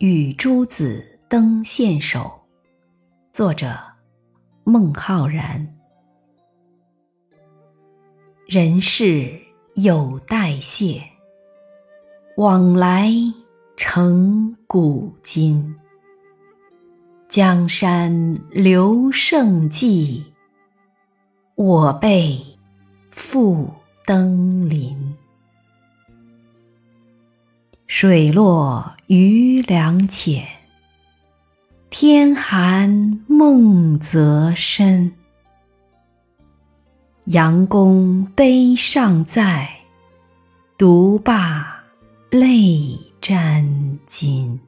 与诸子登县首，作者孟浩然。人世有代谢，往来成古今。江山留胜迹，我辈复登临。水落余良浅，天寒梦泽深。杨公碑尚在，独霸泪沾襟。